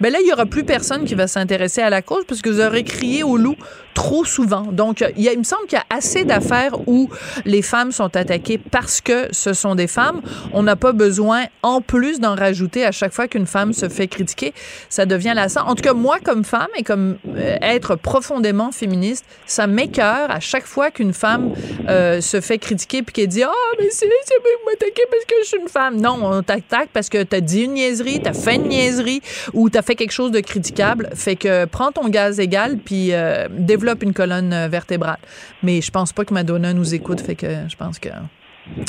Speaker 1: ben là, il y aura plus personne qui va s'intéresser à la cause parce que vous aurez crié au loup trop souvent. Donc, il, y a, il me semble qu'il y a assez d'affaires où les femmes sont attaquées parce que ce sont des femmes. On n'a pas besoin, en plus d'en rajouter à chaque fois qu'une femme se fait critiquer. Ça devient lassant. En tout cas, moi, comme femme et comme euh, être profondément féministe, ça m'écœure à chaque fois qu'une femme euh, se fait critiquer puis qu'elle dit « Ah, mais c'est c'est m'attaquer parce que je suis une femme. » Non, on t'attaque parce que t'as dit une niaiserie, t'as fait une niaiserie ou t'as fait quelque chose de critiquable. Fait que prends ton gaz égal puis euh, développe une colonne euh, vertébrale. Mais je pense pas que Madonna nous écoute, fait que je pense que...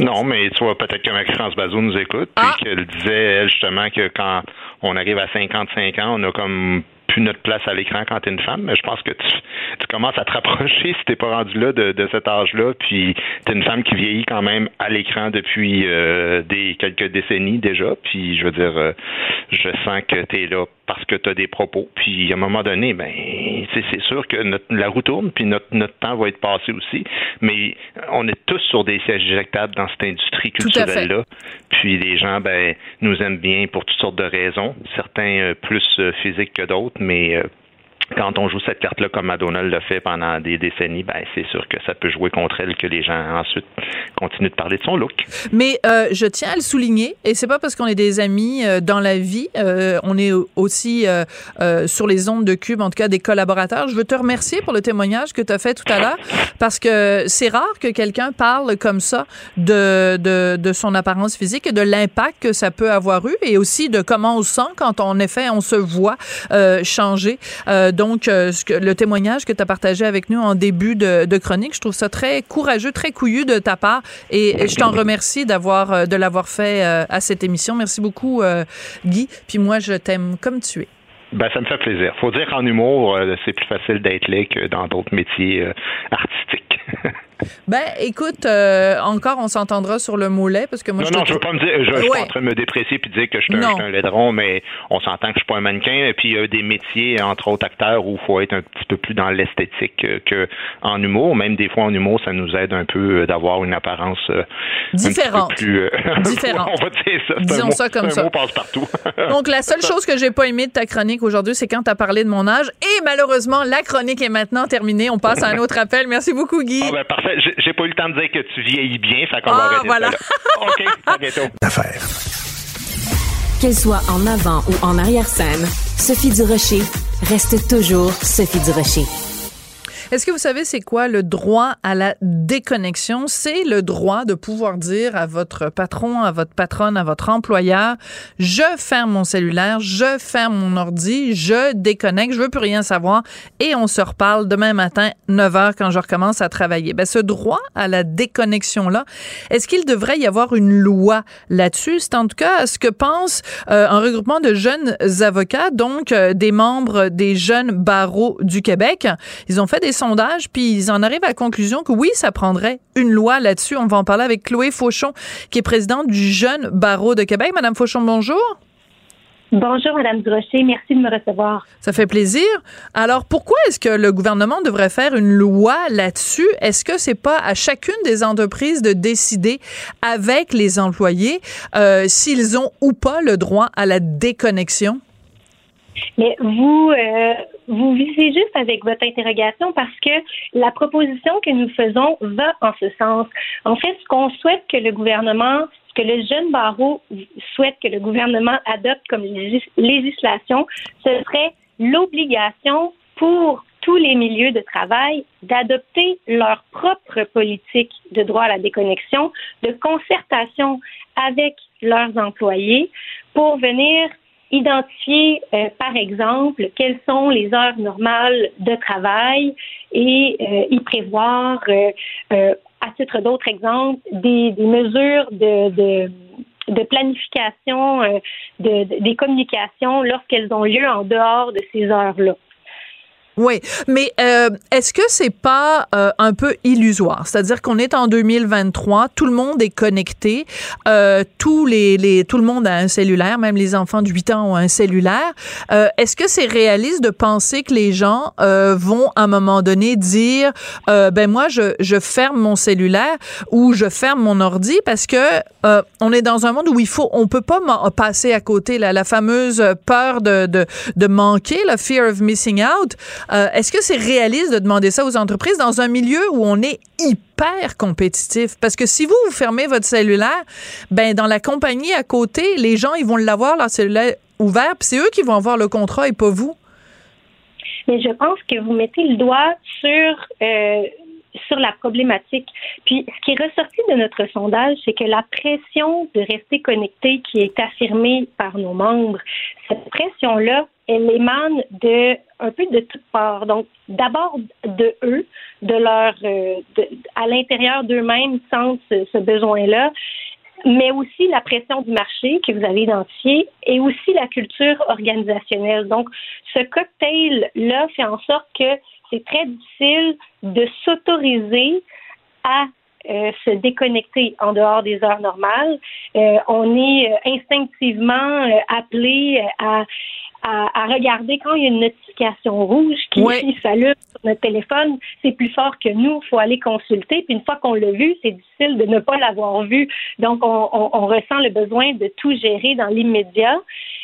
Speaker 7: Non, mais tu vois, peut-être que Marie-France Bazot nous écoute, puis
Speaker 1: Ah!
Speaker 7: qu'elle disait, elle, justement, que quand on arrive à 55 ans, on a comme plus notre place à l'écran quand t'es une femme, mais je pense que tu, tu commences à te rapprocher si t'es pas rendu là de, de cet âge-là, puis t'es une femme qui vieillit quand même à l'écran depuis euh, des quelques décennies déjà, puis je veux dire, euh, je sens que t'es là parce que t'as des propos, puis à un moment donné, ben, c'est sûr que notre, la roue tourne, puis notre, notre temps va être passé aussi, mais on est tous sur des sièges éjectables dans cette industrie culturelle-là, puis les gens, ben, nous aiment bien pour toutes sortes de raisons, certains euh, plus physiques que d'autres, mais euh, quand on joue cette carte-là comme Madonna l'a fait pendant des décennies, ben c'est sûr que ça peut jouer contre elle que les gens ensuite continuent de parler de son look.
Speaker 1: Mais euh, je tiens à le souligner, et c'est pas parce qu'on est des amis euh, dans la vie, euh, on est aussi sur les ondes de Cube, en tout cas des collaborateurs. Je veux te remercier pour le témoignage que tu as fait tout à l'heure, parce que c'est rare que quelqu'un parle comme ça de, de, de son apparence physique et de l'impact que ça peut avoir eu, et aussi de comment on se sent quand en effet on se voit changer donc euh, le témoignage que tu as partagé avec nous en début de, chronique. Je trouve ça très courageux, très couillu de ta part et, je t'en remercie d'avoir euh, de l'avoir fait euh, à cette émission. Merci beaucoup Guy. Puis moi je t'aime comme tu es.
Speaker 7: Ben, ça me fait plaisir. Faut dire qu'en humour, c'est plus facile d'être là que dans d'autres métiers artistiques.
Speaker 1: Ben, écoute, euh, encore, on s'entendra sur le moulet parce que moi,
Speaker 7: non,
Speaker 1: je
Speaker 7: non, je veux pas me dire, je, suis pas en train de me déprécier puis dire que je suis un, un, laidron, mais on s'entend que je suis pas un mannequin. Et puis, il y a des métiers, entre autres acteurs, où il faut être un petit peu plus dans l'esthétique que en humour. Même des fois, en humour, ça nous aide un peu euh, d'avoir une apparence euh,
Speaker 1: différente.
Speaker 7: plus,
Speaker 1: différente.
Speaker 7: on va dire ça.
Speaker 1: Disons ça comme ça.
Speaker 7: Mot passe partout.
Speaker 1: Donc, la seule chose que j'ai pas aimé de ta chronique aujourd'hui, c'est quand tu as parlé de mon âge. Et malheureusement, la chronique est maintenant terminée. On passe à un autre appel. Merci beaucoup, Guy.
Speaker 7: Ah ben, J'ai pas eu le temps de dire que tu vieillis bien, fait qu'on ah, va arrêter
Speaker 1: voilà.
Speaker 7: OK, à bientôt.
Speaker 4: Affaire.
Speaker 3: Qu'elle soit en avant ou en arrière-scène, Sophie Durocher reste toujours Sophie Durocher.
Speaker 1: Est-ce que vous savez c'est quoi le droit à la déconnexion? C'est le droit de pouvoir dire à votre patron, à votre patronne, à votre employeur, je ferme mon cellulaire, je ferme mon ordi, je déconnecte, je veux plus rien savoir et on se reparle demain matin 9 heures quand je recommence à travailler. Ben, ce droit à la déconnexion-là, est-ce qu'il devrait y avoir une loi là-dessus? C'est en tout cas ce que pense euh, un regroupement de jeunes avocats, donc euh, des membres des jeunes barreaux du Québec. Ils ont fait des sondage, puis ils en arrivent à la conclusion que oui, ça prendrait une loi là-dessus. On va en parler avec Chloé Fauchon, qui est présidente du Jeune Barreau de Québec. Madame Fauchon, bonjour.
Speaker 9: Bonjour, Madame Drochet. Merci de me recevoir.
Speaker 1: Ça fait plaisir. Alors, pourquoi est-ce que le gouvernement devrait faire une loi là-dessus? Est-ce que c'est pas à chacune des entreprises de décider avec les employés euh, s'ils ont ou pas le droit à la déconnexion?
Speaker 9: Mais vous, euh, vous visez juste avec votre interrogation parce que la proposition que nous faisons va en ce sens. En fait, ce qu'on souhaite que le gouvernement, que le jeune barreau souhaite que le gouvernement adopte comme législation, ce serait l'obligation pour tous les milieux de travail d'adopter leur propre politique de droit à la déconnexion, de concertation avec leurs employés pour venir identifier, euh, par exemple, quelles sont les heures normales de travail et euh, y prévoir, euh, à titre d'autres exemples, des, mesures de, planification des communications lorsqu'elles ont lieu en dehors de ces heures-là.
Speaker 1: Oui, mais euh, est-ce que c'est pas euh, un peu illusoire? C'est-à-dire qu'on est en 2023, tout le monde est connecté, euh, tous les, les, tout le monde a un cellulaire, même les enfants de 8 ans ont un cellulaire. Euh, est-ce que c'est réaliste de penser que les gens euh, vont à un moment donné dire, ben moi je, je ferme mon cellulaire ou je ferme mon ordi parce que on est dans un monde où il faut, on peut pas passer à côté la, la fameuse peur de, de, de manquer, la fear of missing out. Euh, est-ce que c'est réaliste de demander ça aux entreprises dans un milieu où on est hyper compétitif? Parce que si vous, vous fermez votre cellulaire, ben dans la compagnie à côté, les gens, ils vont l'avoir, leur cellulaire ouvert, puis c'est eux qui vont avoir le contrat et pas vous.
Speaker 9: Mais je pense que vous mettez le doigt sur euh, sur la problématique. Puis, ce qui est ressorti de notre sondage, c'est que la pression de rester connecté qui est affirmée par nos membres, cette pression-là, elle émane de un peu de toutes parts. Donc, d'abord de eux, de leur, euh, à l'intérieur d'eux-mêmes, sentent ce, besoin-là, mais aussi la pression du marché que vous avez identifié et aussi la culture organisationnelle. Donc, ce cocktail-là fait en sorte que c'est très difficile de s'autoriser à euh, se déconnecter en dehors des heures normales. Euh, on est euh, instinctivement appelé à, à, regarder quand il y a une notification rouge qui s'allume sur notre téléphone, c'est plus fort que nous, il faut aller consulter. Puis une fois qu'on l'a vu, c'est difficile de ne pas l'avoir vu. Donc on, on, ressent le besoin de tout gérer dans l'immédiat.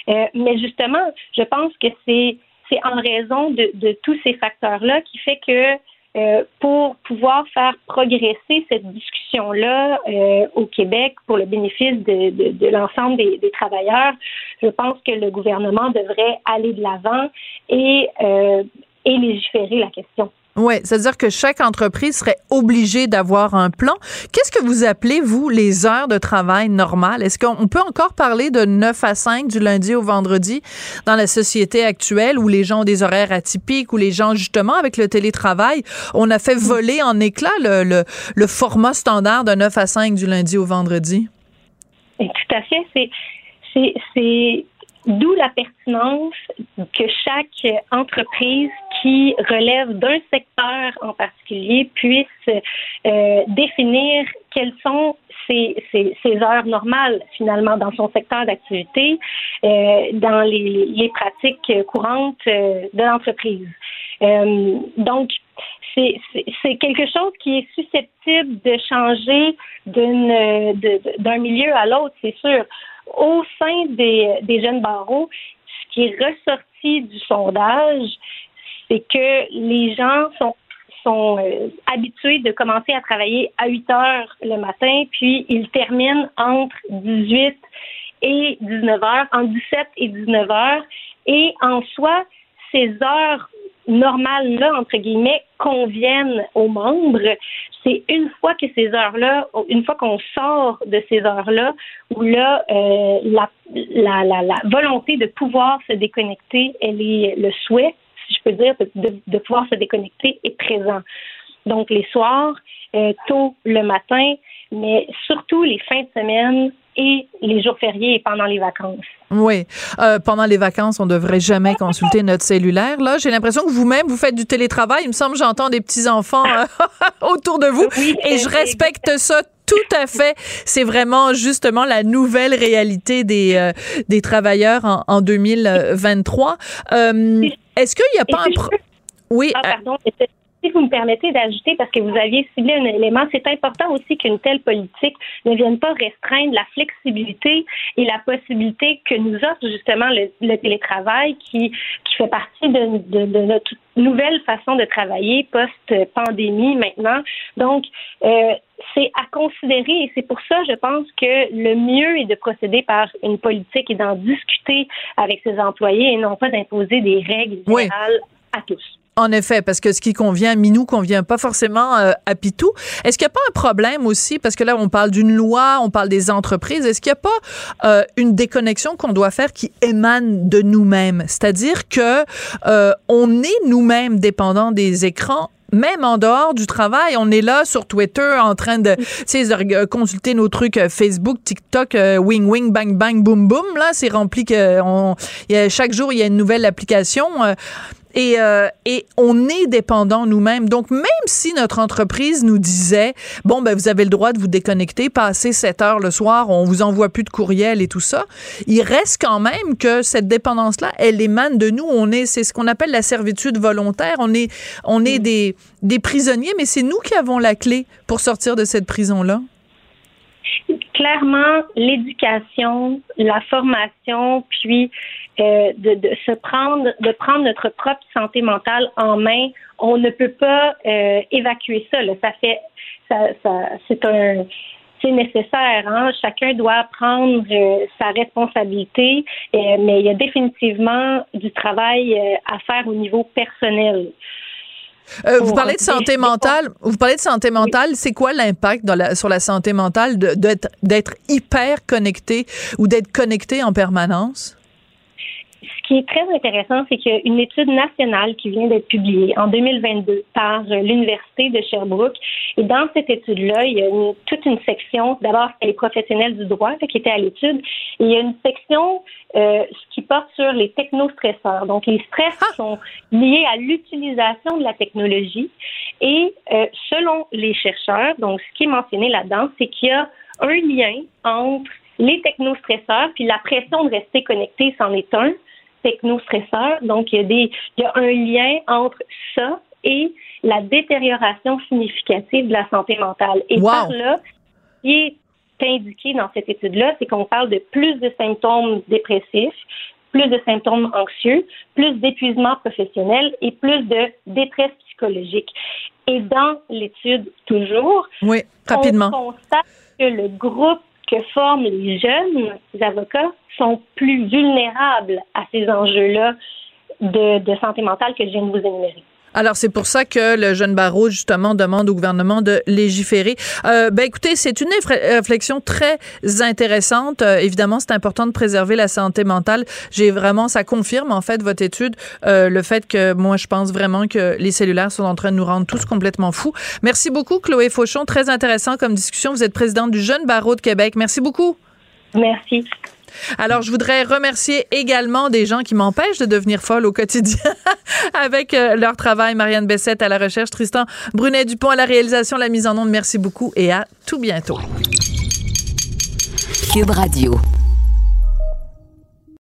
Speaker 9: mais justement, je pense que c'est c'est en raison de, de tous ces facteurs-là qui fait que euh, pour pouvoir faire progresser cette discussion-là euh, au Québec pour le bénéfice de, de, l'ensemble des, des, travailleurs, je pense que le gouvernement devrait aller de l'avant et, euh, et légiférer la question.
Speaker 1: Oui, c'est-à-dire que chaque entreprise serait obligée d'avoir un plan. Qu'est-ce que vous appelez, vous, les heures de travail normales? Est-ce qu'on peut encore parler de 9 à 5 du lundi au vendredi dans la société actuelle où les gens ont des horaires atypiques, où les gens, justement, avec le télétravail, on a fait voler en éclats le, le, format standard de 9 à 5 du lundi au vendredi?
Speaker 9: Tout à fait. C'est D'où la pertinence que chaque entreprise qui relève d'un secteur en particulier puisse euh, définir quelles sont ses, ses, ses, heures normales finalement dans son secteur d'activité, euh, dans les, les, pratiques courantes euh, de l'entreprise. Euh, donc, c'est quelque chose qui est susceptible de changer d'un milieu à l'autre, c'est sûr au sein des, des jeunes barreaux, ce qui est ressorti du sondage, c'est que les gens sont sont euh, habitués de commencer à travailler à 8 heures le matin, puis ils terminent entre 18 et 19 heures, entre 17 et 19 heures. Et en soi, ces heures normales-là, entre guillemets, conviennent aux membres, c'est une fois que ces heures-là, une fois qu'on sort de ces heures-là, où là, euh, la, la, la, la, volonté de pouvoir se déconnecter, elle est le souhait, si je peux dire, de, de pouvoir se déconnecter est présent. Donc les soirs, euh, tôt le matin, mais surtout les fins de semaine et les jours fériés et pendant les vacances.
Speaker 1: Oui. Euh, pendant les vacances, on devrait jamais consulter notre cellulaire. Là, j'ai l'impression que vous-même, vous faites du télétravail. Il me semble j'entends des petits-enfants euh, autour de vous. et je respecte ça tout à fait. C'est vraiment justement la nouvelle réalité des, euh, des travailleurs en, en 2023. Euh, Est-ce qu'il n'y a pas un... Pro... Oui.
Speaker 9: Ah, pardon si vous me permettez d'ajouter, parce que vous aviez ciblé un élément, c'est important aussi qu'une telle politique ne vienne pas restreindre la flexibilité et la possibilité que nous offre justement le, télétravail qui, qui fait partie de, de, de, notre nouvelle façon de travailler post-pandémie maintenant. Donc, euh, c'est à considérer et c'est pour ça, je pense que le mieux est de procéder par une politique et d'en discuter avec ses employés et non pas d'imposer des règles générales à tous.
Speaker 1: En effet, parce que ce qui convient à Minou convient pas forcément euh, à Pitou. Est-ce qu'il n'y a pas un problème aussi, parce que là, on parle d'une loi, on parle des entreprises, est-ce qu'il n'y a pas euh, une déconnexion qu'on doit faire qui émane de nous-mêmes? C'est-à-dire que euh, on est nous-mêmes dépendants des écrans même en dehors du travail, on est là sur Twitter en train de, de consulter nos trucs Facebook, TikTok, wing wing bang bang boom boom là, c'est rempli que on, y a, chaque jour il y a une nouvelle application. Et, euh, et on est dépendant nous-mêmes. Donc, même si notre entreprise nous disait, bon, ben, vous avez le droit de vous déconnecter, passer 7 heures le soir, on vous envoie plus de courriel et tout ça, il reste quand même que cette dépendance-là, elle émane de nous. On est, c'est ce qu'on appelle la servitude volontaire. On est, on est des, des prisonniers, mais c'est nous qui avons la clé pour sortir de cette prison-là.
Speaker 9: Clairement, l'éducation, la formation, puis euh, de, de, se prendre, de prendre notre propre santé mentale en main. On ne peut pas euh, évacuer ça. Là. Ça fait, ça, ça c'est un, c'est nécessaire. Hein? Chacun doit prendre euh, sa responsabilité, euh, mais il y a définitivement du travail euh, à faire au niveau personnel.
Speaker 1: Vous parlez de santé mentale. Vous parlez de santé mentale. C'est quoi l'impact sur la santé mentale d'être hyper connecté ou d'être connecté en permanence?
Speaker 9: Ce qui est très intéressant, c'est qu'il y a une étude nationale qui vient d'être publiée en 2022 par euh, l'Université de Sherbrooke. Et dans cette étude-là, il y a une, toute une section, d'abord, c'est les professionnels du droit qui étaient à l'étude, et il y a une section euh, qui porte sur les technostresseurs. Donc, les stress ah! sont liés à l'utilisation de la technologie. Et euh, selon les chercheurs, donc ce qui est mentionné là-dedans, c'est qu'il y a un lien entre les technostresseurs puis la pression de rester connecté, c'en est un technostresseur. Donc, il y, a des, il y a un lien entre ça et la détérioration significative de la santé mentale. Et par là, ce qui est indiqué dans cette étude-là, c'est qu'on parle de plus de symptômes dépressifs, plus de symptômes anxieux, plus d'épuisement professionnel et plus de détresse psychologique. Et dans l'étude toujours,
Speaker 1: oui, rapidement.
Speaker 9: on constate que le groupe que forment les jeunes avocats sont plus vulnérables à ces enjeux-là de, de santé mentale que je viens de vous énumérer.
Speaker 1: Alors c'est pour ça que le jeune barreau justement demande au gouvernement de légiférer. Euh, ben écoutez, c'est une réflexion très intéressante. Euh, évidemment, c'est important de préserver la santé mentale. J'ai vraiment, ça confirme en fait votre étude euh, le fait que moi je pense vraiment que les cellulaires sont en train de nous rendre tous complètement fous. Merci beaucoup Chloé Fauchon, très intéressant comme discussion. Vous êtes présidente du jeune barreau de Québec. Merci beaucoup.
Speaker 9: Merci.
Speaker 1: Alors, je voudrais remercier également des gens qui m'empêchent de devenir folle au quotidien avec euh, leur travail. Marianne Bessette à la recherche, Tristan Brunet-Dupont à la réalisation, la mise en onde. Merci beaucoup et à tout bientôt.
Speaker 3: Cube Radio.